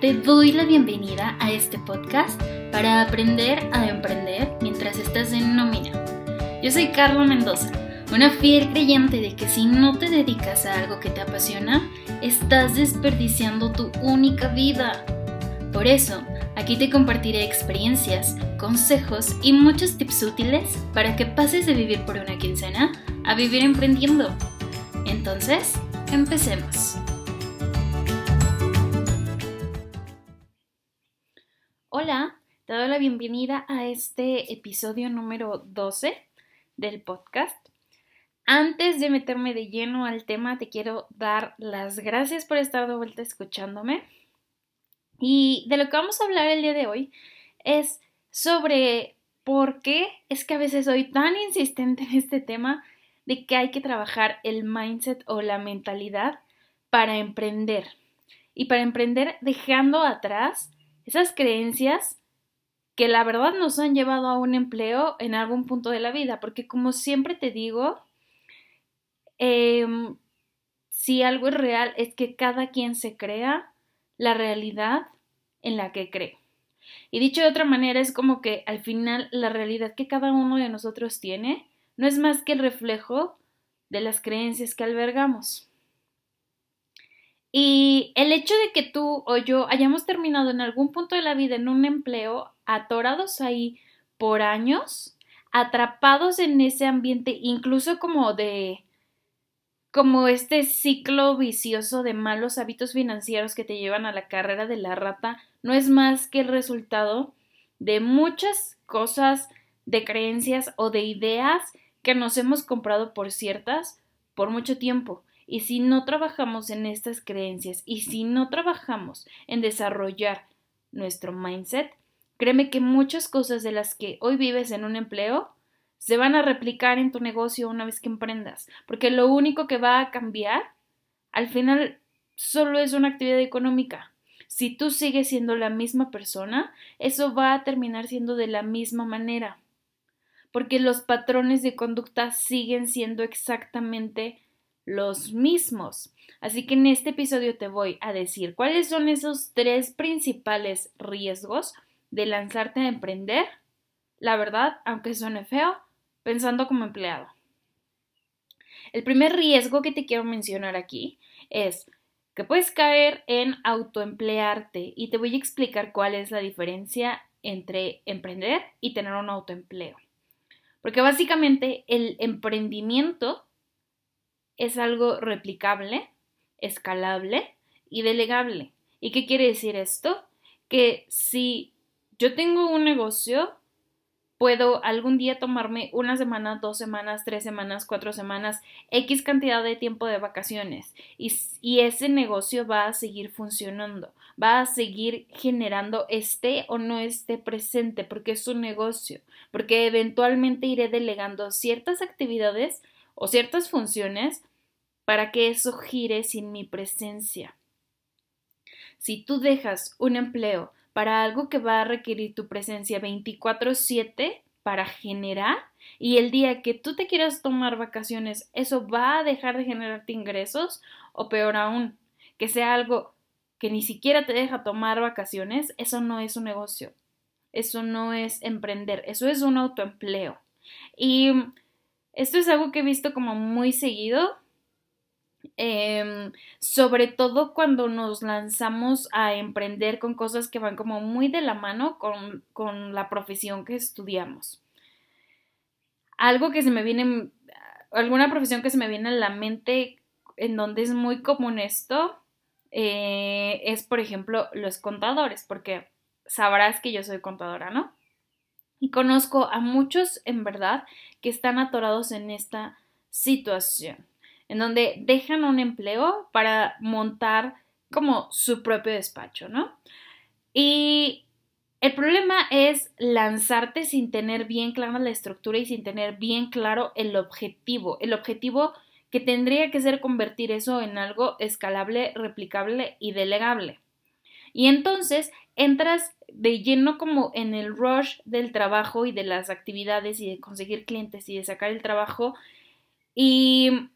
Te doy la bienvenida a este podcast para aprender a emprender mientras estás en nómina. Yo soy Carla Mendoza, una fiel creyente de que si no te dedicas a algo que te apasiona, estás desperdiciando tu única vida. Por eso, aquí te compartiré experiencias, consejos y muchos tips útiles para que pases de vivir por una quincena a vivir emprendiendo. Entonces, empecemos. Te doy la bienvenida a este episodio número 12 del podcast. Antes de meterme de lleno al tema, te quiero dar las gracias por estar de vuelta escuchándome. Y de lo que vamos a hablar el día de hoy es sobre por qué es que a veces soy tan insistente en este tema de que hay que trabajar el mindset o la mentalidad para emprender. Y para emprender dejando atrás esas creencias que la verdad nos han llevado a un empleo en algún punto de la vida, porque como siempre te digo, em, si algo es real es que cada quien se crea la realidad en la que cree. Y dicho de otra manera, es como que al final la realidad que cada uno de nosotros tiene no es más que el reflejo de las creencias que albergamos. Y el hecho de que tú o yo hayamos terminado en algún punto de la vida en un empleo, atorados ahí por años, atrapados en ese ambiente, incluso como de como este ciclo vicioso de malos hábitos financieros que te llevan a la carrera de la rata, no es más que el resultado de muchas cosas, de creencias o de ideas que nos hemos comprado por ciertas por mucho tiempo. Y si no trabajamos en estas creencias y si no trabajamos en desarrollar nuestro mindset, créeme que muchas cosas de las que hoy vives en un empleo se van a replicar en tu negocio una vez que emprendas, porque lo único que va a cambiar al final solo es una actividad económica. Si tú sigues siendo la misma persona, eso va a terminar siendo de la misma manera, porque los patrones de conducta siguen siendo exactamente los mismos. Así que en este episodio te voy a decir cuáles son esos tres principales riesgos de lanzarte a emprender, la verdad, aunque suene feo, pensando como empleado. El primer riesgo que te quiero mencionar aquí es que puedes caer en autoemplearte y te voy a explicar cuál es la diferencia entre emprender y tener un autoempleo. Porque básicamente el emprendimiento es algo replicable, escalable y delegable. ¿Y qué quiere decir esto? Que si yo tengo un negocio, puedo algún día tomarme una semana, dos semanas, tres semanas, cuatro semanas, X cantidad de tiempo de vacaciones y, ese negocio va a seguir funcionando, va a seguir generando esté o no esté presente porque es un negocio, porque eventualmente iré delegando ciertas actividades o ciertas funciones para que eso gire sin mi presencia. Si tú dejas un empleo para algo que va a requerir tu presencia 24/7 para generar y el día que tú te quieras tomar vacaciones, eso va a dejar de generarte ingresos o peor aún, que sea algo que ni siquiera te deja tomar vacaciones, eso no es un negocio, eso no es emprender, eso es un autoempleo. Y esto es algo que he visto como muy seguido Em, sobre todo cuando nos lanzamos a emprender con cosas que van como muy de la mano con, con la profesión que estudiamos. Algo que se me viene, alguna profesión que se me viene a la mente en donde es muy común esto, eh, es por ejemplo los contadores, porque sabrás que yo soy contadora, ¿no? Y conozco a muchos en verdad que están atorados en esta situación en donde dejan un empleo para montar como su propio despacho, ¿no? Y el problema es lanzarte sin tener bien clara la estructura y sin tener bien claro el objetivo. El objetivo que tendría que ser convertir eso en algo escalable, replicable y delegable. Y entonces entras de lleno como en el rush del trabajo y de las actividades y de conseguir clientes y de sacar el trabajo y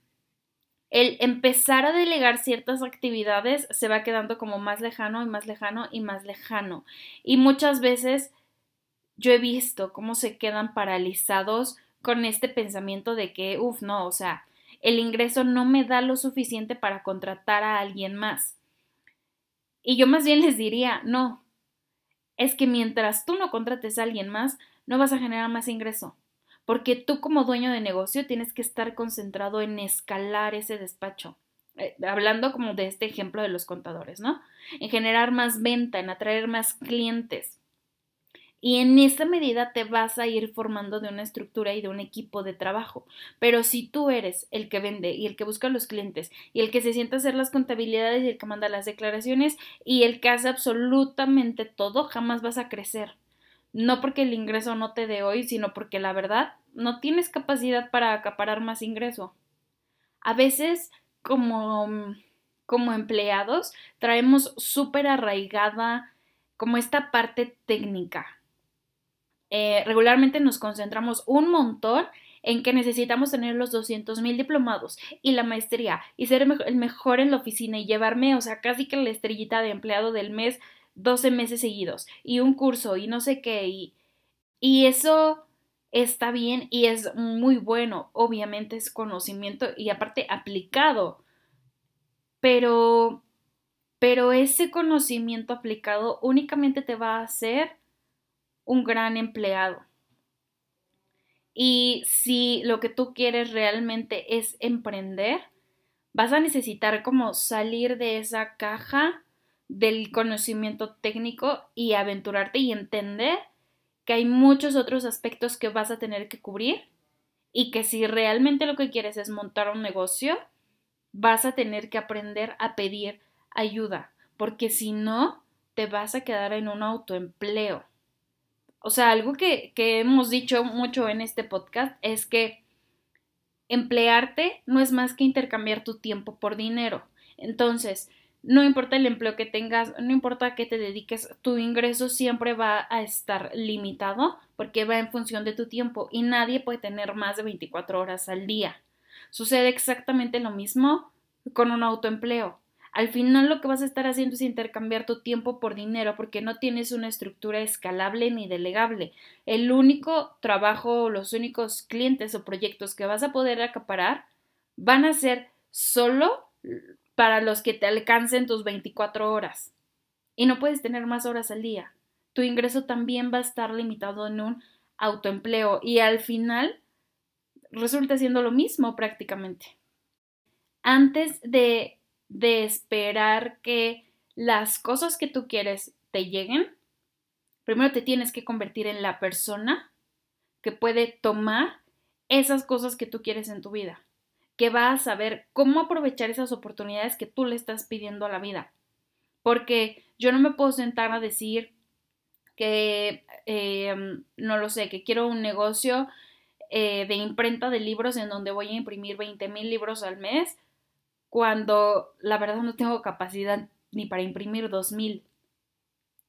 el empezar a delegar ciertas actividades se va quedando como más lejano y más lejano y más lejano. Y muchas veces yo he visto cómo se quedan paralizados con este pensamiento de que, uff, no, o sea, el ingreso no me da lo suficiente para contratar a alguien más. Y yo más bien les diría, no, es que mientras tú no contrates a alguien más, no vas a generar más ingreso porque tú como dueño de negocio tienes que estar concentrado en escalar ese despacho. Eh, hablando como de este ejemplo de los contadores, ¿no? En generar más venta, en atraer más clientes. Y en esa medida te vas a ir formando de una estructura y de un equipo de trabajo. Pero si tú eres el que vende y el que busca a los clientes y el que se sienta a hacer las contabilidades y el que manda las declaraciones y el que hace absolutamente todo, jamás vas a crecer no porque el ingreso no te dé hoy, sino porque la verdad no tienes capacidad para acaparar más ingreso. A veces, como, como empleados, traemos súper arraigada como esta parte técnica. Eh, regularmente nos concentramos un montón en que necesitamos tener los 200 mil diplomados y la maestría y ser el mejor en la oficina y llevarme, o sea, casi que la estrellita de empleado del mes 12 meses seguidos y un curso y no sé qué y, y eso está bien y es muy bueno, obviamente es conocimiento y aparte aplicado, pero pero ese conocimiento aplicado únicamente te va a hacer un gran empleado. Y si lo que tú quieres realmente es emprender, vas a necesitar como salir de esa caja del conocimiento técnico y aventurarte y entender que hay muchos otros aspectos que vas a tener que cubrir y que si realmente lo que quieres es montar un negocio, vas a tener que aprender a pedir ayuda, porque si no, te vas a quedar en un autoempleo. O sea, algo que, que hemos dicho mucho en este podcast es que emplearte no es más que intercambiar tu tiempo por dinero. Entonces, no importa el empleo que tengas, no importa a qué te dediques, tu ingreso siempre va a estar limitado porque va en función de tu tiempo y nadie puede tener más de 24 horas al día. Sucede exactamente lo mismo con un autoempleo. Al final lo que vas a estar haciendo es intercambiar tu tiempo por dinero porque no tienes una estructura escalable ni delegable. El único trabajo, los únicos clientes o proyectos que vas a poder acaparar van a ser solo para los que te alcancen tus 24 horas. Y no puedes tener más horas al día. Tu ingreso también va a estar limitado en un autoempleo y al final resulta siendo lo mismo prácticamente. Antes de, de esperar que las cosas que tú quieres te lleguen, primero te tienes que convertir en la persona que puede tomar esas cosas que tú quieres en tu vida que va a saber cómo aprovechar esas oportunidades que tú le estás pidiendo a la vida. Porque yo no me puedo sentar a decir que, em, no lo sé, que quiero un negocio eh, de imprenta de libros en donde voy a imprimir 20 mil libros al mes, cuando la verdad no tengo capacidad ni para imprimir 2 mil.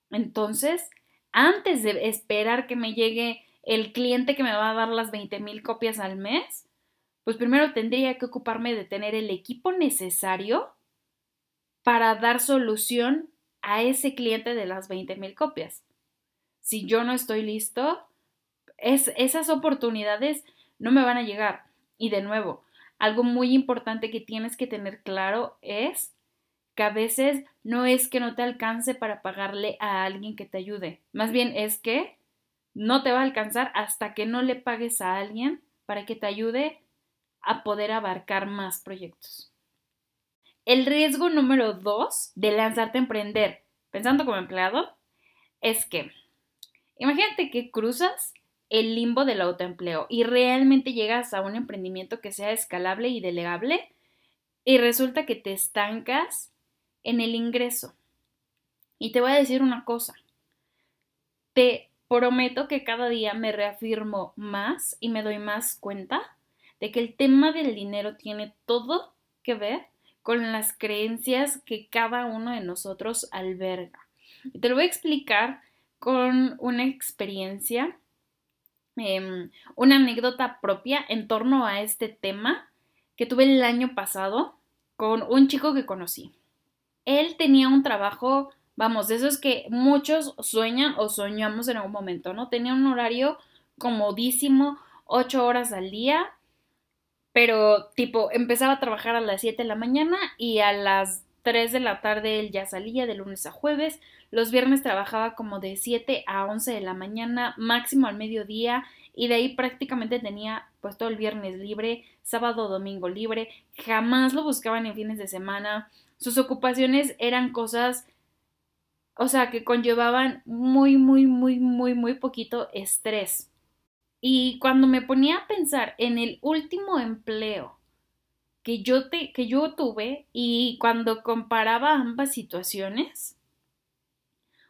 Entonces, antes de esperar que me llegue el cliente que me va a dar las 20 mil copias al mes, pues primero tendría que ocuparme de tener el equipo necesario para dar solución a ese cliente de las 20 mil copias. Si yo no estoy listo, es, esas oportunidades no me van a llegar. Y de nuevo, algo muy importante que tienes que tener claro es que a veces no es que no te alcance para pagarle a alguien que te ayude. Más bien es que no te va a alcanzar hasta que no le pagues a alguien para que te ayude a poder abarcar más proyectos. El riesgo número dos de lanzarte a emprender pensando como empleado es que imagínate que cruzas el limbo del autoempleo y realmente llegas a un emprendimiento que sea escalable y delegable y resulta que te estancas en el ingreso. Y te voy a decir una cosa, te prometo que cada día me reafirmo más y me doy más cuenta de que el tema del dinero tiene todo que ver con las creencias que cada uno de nosotros alberga. Y te lo voy a explicar con una experiencia, em, una anécdota propia en torno a este tema que tuve el año pasado con un chico que conocí. Él tenía un trabajo, vamos, de esos que muchos sueñan o soñamos en algún momento, ¿no? Tenía un horario comodísimo, ocho horas al día, pero tipo, empezaba a trabajar a las 7 de la mañana y a las 3 de la tarde él ya salía de lunes a jueves. Los viernes trabajaba como de 7 a 11 de la mañana, máximo al mediodía, y de ahí prácticamente tenía pues todo el viernes libre, sábado, domingo libre, jamás lo buscaban en fines de semana. Sus ocupaciones eran cosas, o sea, que conllevaban muy, muy, muy, muy, muy poquito estrés. Y cuando me ponía a pensar en el último empleo que yo, te, que yo tuve y cuando comparaba ambas situaciones,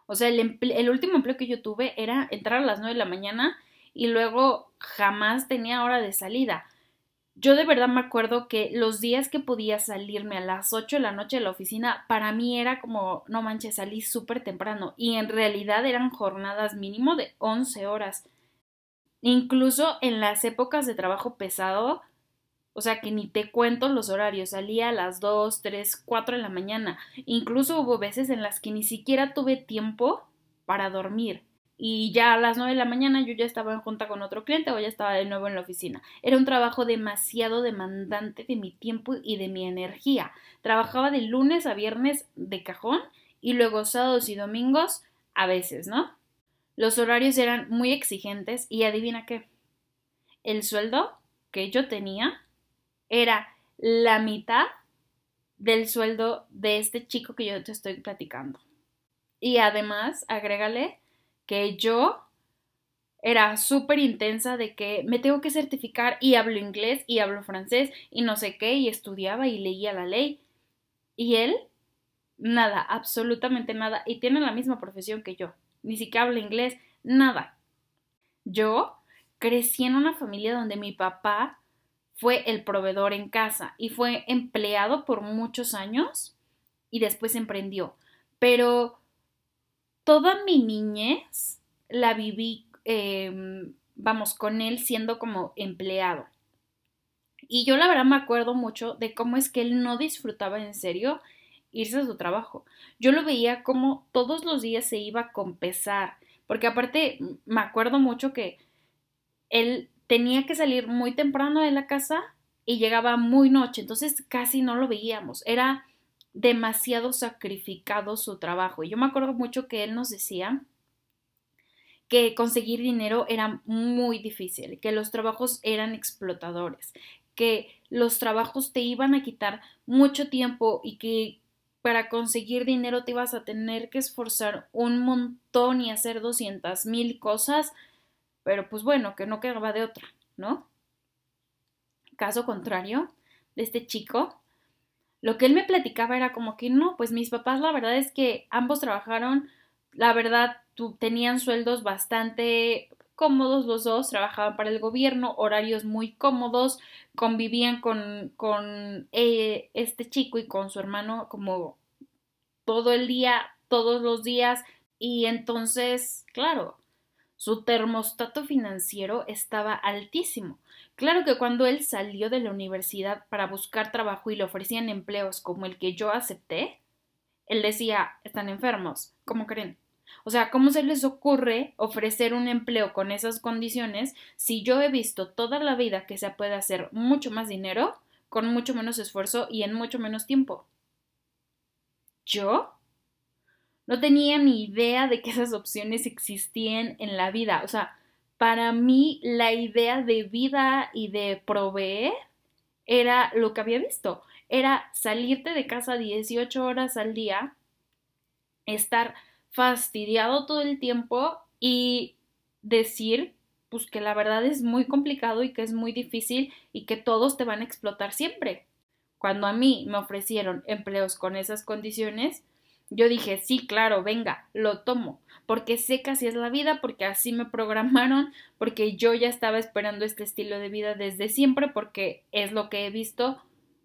o sea, el, el, último empleo que yo tuve era entrar a las 9 de la mañana y luego jamás tenía hora de salida. Yo de verdad me acuerdo que los días que podía salirme a las 8 de la noche de la oficina, para mí era como, no manches, salí súper temprano y en realidad eran jornadas mínimo de 11 horas. Incluso en las épocas de trabajo pesado, o sea que ni te cuento los horarios, salía a las 2, 3, 4 de la mañana. Incluso hubo veces en las que ni siquiera tuve tiempo para dormir. Y ya a las 9 de la mañana yo ya estaba en junta con otro cliente o ya estaba de nuevo en la oficina. Era un trabajo demasiado demandante de mi tiempo y de mi energía. Trabajaba de lunes a viernes de cajón y luego sábados y domingos a veces, ¿no? Los horarios eran muy exigentes y adivina qué. El sueldo que yo tenía era la mitad del sueldo de este chico que yo te estoy platicando. Y además, agrégale que yo era súper intensa de que me tengo que certificar y hablo inglés y hablo francés y no sé qué y estudiaba y leía la ley. Y él, nada, absolutamente nada. Y tiene la misma profesión que yo ni siquiera habla inglés, nada. Yo crecí en una familia donde mi papá fue el proveedor en casa y fue empleado por muchos años y después emprendió. Pero toda mi niñez la viví, em, vamos, con él siendo como empleado. Y yo la verdad me acuerdo mucho de cómo es que él no disfrutaba en serio irse a su trabajo. Yo lo veía como todos los días se iba con pesar, porque aparte me acuerdo mucho que él tenía que salir muy temprano de la casa y llegaba muy noche, entonces casi no lo veíamos, era demasiado sacrificado su trabajo. Y yo me acuerdo mucho que él nos decía que conseguir dinero era muy difícil, que los trabajos eran explotadores, que los trabajos te iban a quitar mucho tiempo y que para conseguir dinero te ibas a tener que esforzar un montón y hacer doscientas mil cosas, pero pues bueno, que no quedaba de otra, ¿no? Caso contrario de este chico, lo que él me platicaba era como que no, pues mis papás la verdad es que ambos trabajaron, la verdad, tenían sueldos bastante cómodos los dos, trabajaban para el gobierno, horarios muy cómodos, convivían con, con eh, este chico y con su hermano como todo el día, todos los días, y entonces, claro, su termostato financiero estaba altísimo. Claro que cuando él salió de la universidad para buscar trabajo y le ofrecían empleos como el que yo acepté, él decía, están enfermos, ¿cómo creen? O sea, ¿cómo se les ocurre ofrecer un empleo con esas condiciones si yo he visto toda la vida que se puede hacer mucho más dinero con mucho menos esfuerzo y en mucho menos tiempo? ¿Yo? No tenía ni idea de que esas opciones existían en la vida. O sea, para mí la idea de vida y de proveer era lo que había visto. Era salirte de casa 18 horas al día, estar fastidiado todo el tiempo y decir pues que la verdad es muy complicado y que es muy difícil y que todos te van a explotar siempre. Cuando a mí me ofrecieron empleos con esas condiciones, yo dije, sí, claro, venga, lo tomo, porque sé que así es la vida, porque así me programaron, porque yo ya estaba esperando este estilo de vida desde siempre, porque es lo que he visto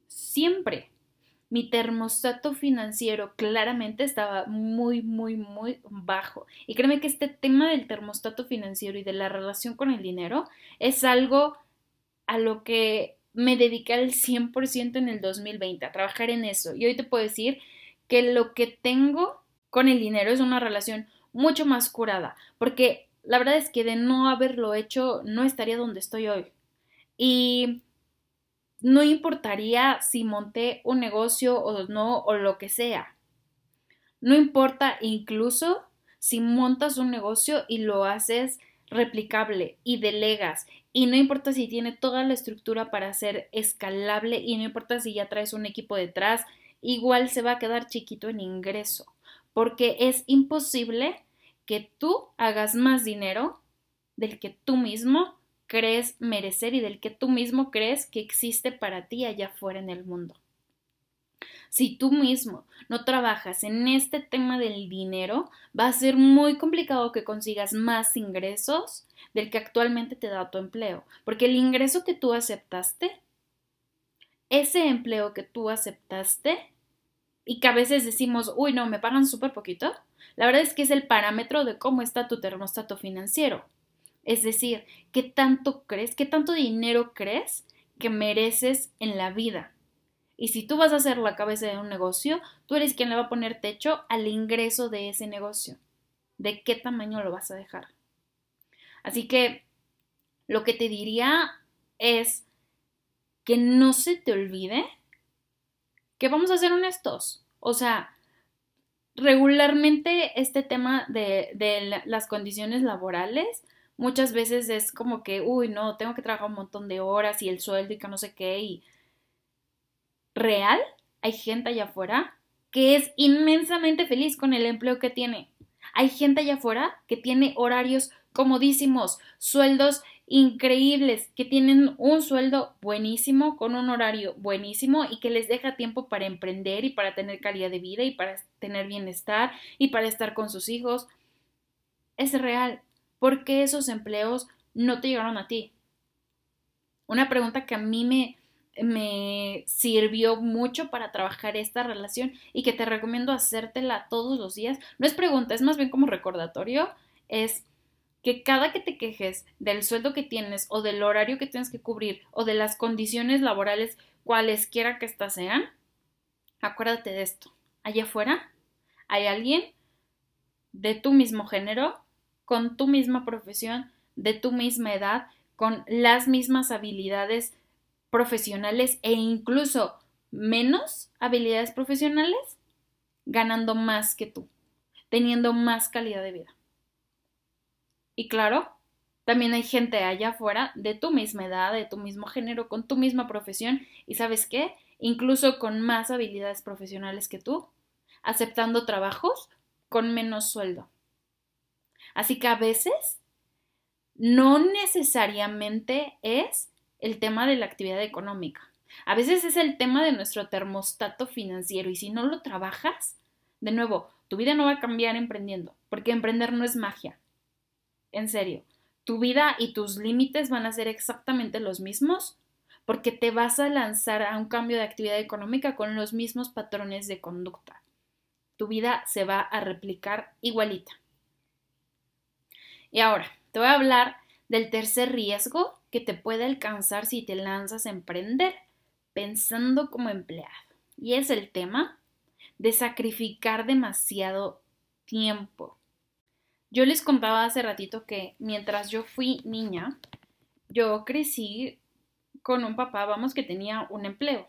siempre mi termostato financiero claramente estaba muy, muy, muy bajo. Y créeme que este tema del termostato financiero y de la relación con el dinero es algo a lo que me dediqué al 100% en el 2020 a trabajar en eso. Y hoy te puedo decir que lo que tengo con el dinero es una relación mucho más curada, porque la verdad es que de no haberlo hecho no estaría donde estoy hoy. Y no importaría si monté un negocio o no o lo que sea. No importa incluso si montas un negocio y lo haces replicable y delegas y no importa si tiene toda la estructura para ser escalable y no importa si ya traes un equipo detrás, igual se va a quedar chiquito en ingreso, porque es imposible que tú hagas más dinero del que tú mismo crees merecer y del que tú mismo crees que existe para ti allá afuera en el mundo. Si tú mismo no trabajas en este tema del dinero, va a ser muy complicado que consigas más ingresos del que actualmente te da tu empleo, porque el ingreso que tú aceptaste, ese empleo que tú aceptaste, y que a veces decimos, uy, no, me pagan súper poquito, la verdad es que es el parámetro de cómo está tu termostato financiero. Es decir, ¿qué tanto crees, qué tanto dinero crees que mereces en la vida? Y si tú vas a ser la cabeza de un negocio, tú eres quien le va a poner techo al ingreso de ese negocio. ¿De qué tamaño lo vas a dejar? Así que lo que te diría es que no se te olvide que vamos a ser honestos. O sea, regularmente este tema de, de las condiciones laborales muchas veces es como que, uy, no, tengo que trabajar un montón de horas y el sueldo y que no sé qué. Y real, hay gente allá afuera que es inmensamente feliz con el empleo que tiene. Hay gente allá afuera que tiene horarios comodísimos, sueldos increíbles, que tienen un sueldo buenísimo, con un horario buenísimo y que les deja tiempo para emprender y para tener calidad de vida y para tener bienestar y para estar con sus hijos. Es real. ¿Por qué esos empleos no te llegaron a ti? Una pregunta que a mí me, me sirvió mucho para trabajar esta relación y que te recomiendo hacértela todos los días. No es pregunta, es más bien como recordatorio, es que cada que te quejes del sueldo que tienes o del horario que tienes que cubrir o de las condiciones laborales cualesquiera que éstas sean, acuérdate de esto. Allá afuera hay alguien de tu mismo género con tu misma profesión, de tu misma edad, con las mismas habilidades profesionales e incluso menos habilidades profesionales, ganando más que tú, teniendo más calidad de vida. Y claro, también hay gente allá afuera de tu misma edad, de tu mismo género, con tu misma profesión y sabes qué, incluso con más habilidades profesionales que tú, aceptando trabajos con menos sueldo. Así que a veces no necesariamente es el tema de la actividad económica. A veces es el tema de nuestro termostato financiero y si no lo trabajas, de nuevo, tu vida no va a cambiar emprendiendo, porque emprender no es magia. En serio, tu vida y tus límites van a ser exactamente los mismos porque te vas a lanzar a un cambio de actividad económica con los mismos patrones de conducta. Tu vida se va a replicar igualita. Y ahora, te voy a hablar del tercer riesgo que te puede alcanzar si te lanzas a emprender pensando como empleado. Y es el tema de sacrificar demasiado tiempo. Yo les contaba hace ratito que mientras yo fui niña, yo crecí con un papá, vamos, que tenía un empleo.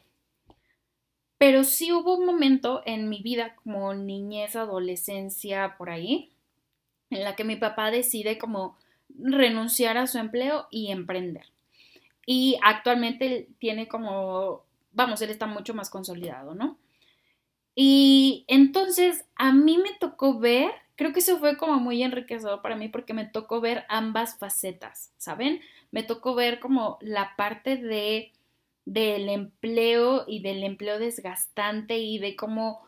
Pero sí hubo un momento en mi vida como niñez, adolescencia, por ahí, en la que mi papá decide como renunciar a su empleo y emprender. Y actualmente tiene como, vamos, él está mucho más consolidado, ¿no? Y entonces a mí me tocó ver, creo que eso fue como muy enriquecedor para mí porque me tocó ver ambas facetas, ¿saben? Me tocó ver como la parte de del empleo y del empleo desgastante y de cómo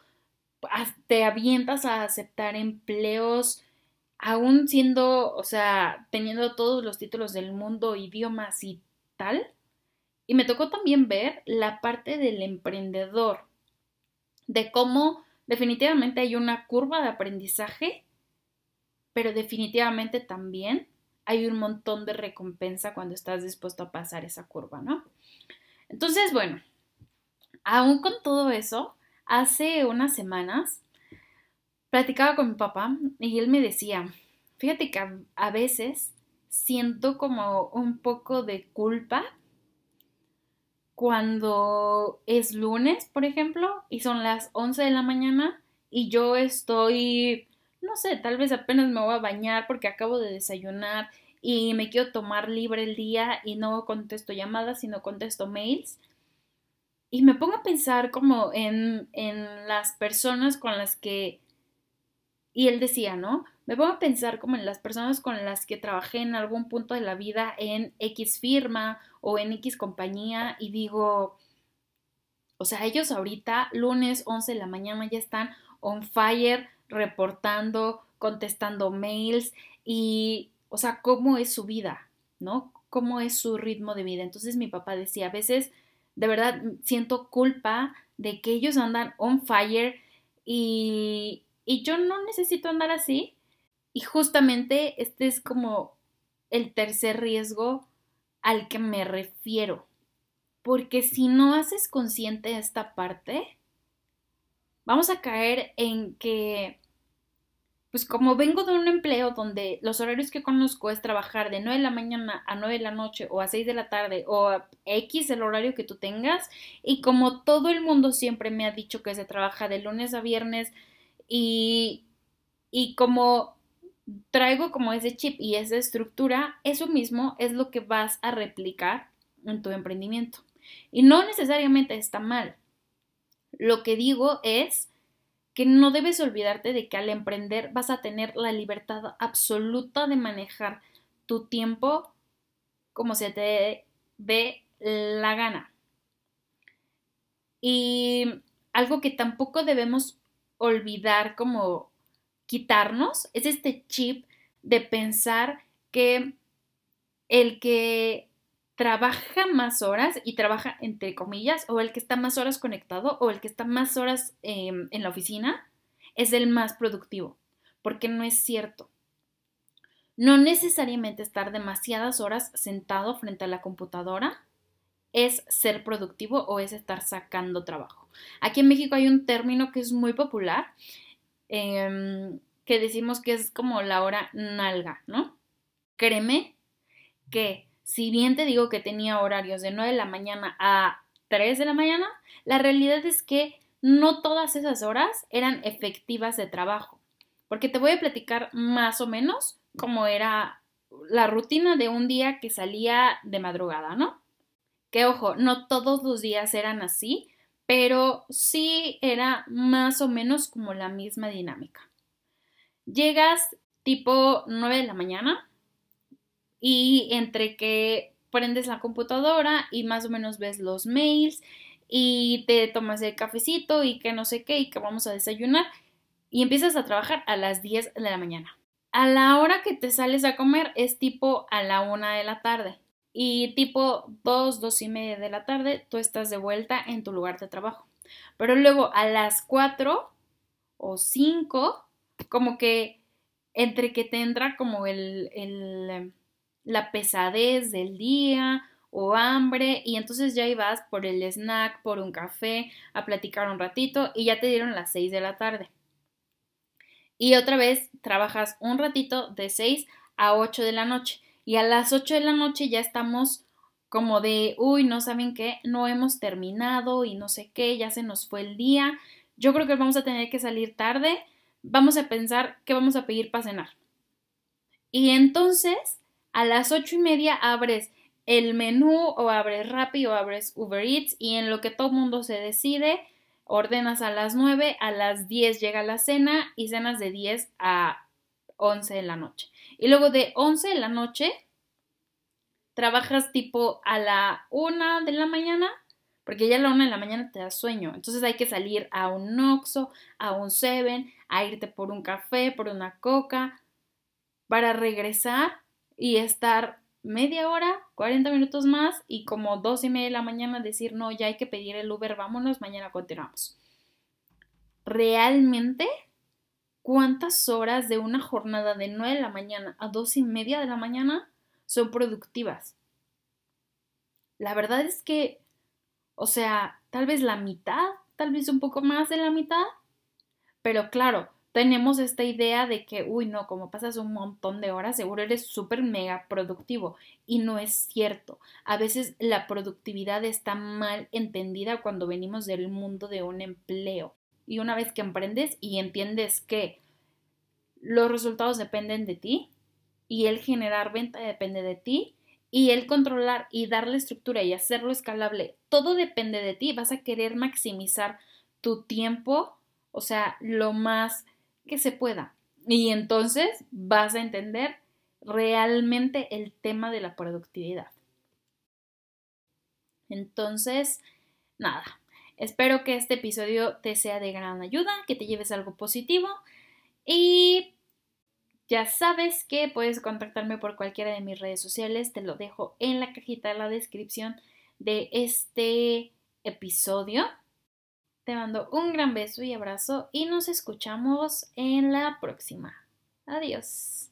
te avientas a aceptar empleos aún siendo, o sea, teniendo todos los títulos del mundo, idiomas y tal. Y me tocó también ver la parte del emprendedor, de cómo definitivamente hay una curva de aprendizaje, pero definitivamente también hay un montón de recompensa cuando estás dispuesto a pasar esa curva, ¿no? Entonces, bueno, aún con todo eso, hace unas semanas platicaba con mi papá y él me decía, fíjate que a, veces siento como un poco de culpa cuando es lunes, por ejemplo, y son las 11 de la mañana y yo estoy, no sé, tal vez apenas me voy a bañar porque acabo de desayunar y me quiero tomar libre el día y no contesto llamadas, sino contesto mails. Y me pongo a pensar como en, en las personas con las que y él decía, ¿no? Me pongo a pensar como en las personas con las que trabajé en algún punto de la vida en X firma o en X compañía y digo, o sea, ellos ahorita, lunes 11 de la mañana, ya están on fire, reportando, contestando mails y, o sea, cómo es su vida, ¿no? Cómo es su ritmo de vida. Entonces mi papá decía, a veces, de verdad, siento culpa de que ellos andan on fire y, y yo no necesito andar así. Y justamente este es como el tercer riesgo al que me refiero. Porque si no haces consciente esta parte, vamos a caer en que, pues como vengo de un empleo donde los horarios que conozco es trabajar de 9 de la mañana a 9 de la noche o a 6 de la tarde o a X el horario que tú tengas, y como todo el mundo siempre me ha dicho que se trabaja de lunes a viernes y, y como traigo como ese chip y esa estructura, eso mismo es lo que vas a replicar en tu emprendimiento. Y no necesariamente está mal. Lo que digo es que no debes olvidarte de que al emprender vas a tener la libertad absoluta de manejar tu tiempo como se te dé la gana. Y algo que tampoco debemos olvidar como quitarnos es este chip de pensar que el que trabaja más horas y trabaja entre comillas o el que está más horas conectado o el que está más horas em, en la oficina es el más productivo, porque no es cierto. No necesariamente estar demasiadas horas sentado frente a la computadora es ser productivo o es estar sacando trabajo. Aquí en México hay un término que es muy popular, em, que decimos que es como la hora nalga, ¿no? Créeme que si bien te digo que tenía horarios de 9 de la mañana a 3 de la mañana, la realidad es que no todas esas horas eran efectivas de trabajo. Porque te voy a platicar más o menos cómo era la rutina de un día que salía de madrugada, ¿no? Que ojo, no todos los días eran así, pero sí era más o menos como la misma dinámica. Llegas tipo 9 de la mañana y entre que prendes la computadora y más o menos ves los mails y te tomas el cafecito y que no sé qué y que vamos a desayunar y empiezas a trabajar a las 10 de la mañana. A la hora que te sales a comer es tipo a la 1 de la tarde y tipo 2, 2 y media de la tarde tú estás de vuelta en tu lugar de trabajo. Pero luego a las 4 o 5, como que entre que te entra como el, la pesadez del día o hambre y entonces ya ibas por el snack, por un café, a platicar un ratito y ya te dieron las 6 de la tarde. Y otra vez trabajas un ratito de 6 a 8 de la noche y a las 8 de la noche ya estamos como de, uy, no saben qué, no hemos terminado y no sé qué, ya se nos fue el día, yo creo que vamos a tener que salir tarde, vamos a pensar qué vamos a pedir para cenar. Y entonces, a las ocho y media abres el menú o abres Rappi o abres Uber Eats y en lo que todo mundo se decide, ordenas a las 9, a las 10 llega la cena y cenas de 10 a 11 de la noche. Y luego de 11 de la noche, trabajas tipo a la 1 de la mañana, porque ya a la 1 de la mañana te da sueño. Entonces hay que salir a un Oxxo, a un Seven, a irte por un café, por una coca, para regresar y estar media hora, 40 minutos más y como 2 y media de la mañana decir, no, ya hay que pedir el Uber, vámonos, mañana continuamos. Realmente cuántas horas de una jornada de 9 de la mañana a 2 y media de la mañana son productivas. La verdad es que O sea, tal vez la mitad, tal vez un poco más de la mitad. Pero claro, tenemos esta idea de que, uy, no, como pasas un montón de horas, seguro eres súper mega productivo. Y no es cierto. A veces la productividad está mal entendida cuando venimos del mundo de un empleo. Y una vez que emprendes y entiendes que los resultados dependen de ti y el generar venta depende de ti y el controlar y darle estructura y hacerlo escalable, todo depende de ti. Vas a querer maximizar tu tiempo, o sea, lo más que se pueda. Y entonces vas a entender realmente el tema de la productividad. Entonces, nada, espero que este episodio te sea de gran ayuda, que te lleves algo positivo y ya sabes que puedes contactarme por cualquiera de mis redes sociales, te lo dejo en la cajita de la descripción de este episodio. Te mando un gran beso y abrazo y nos escuchamos en la próxima. Adiós.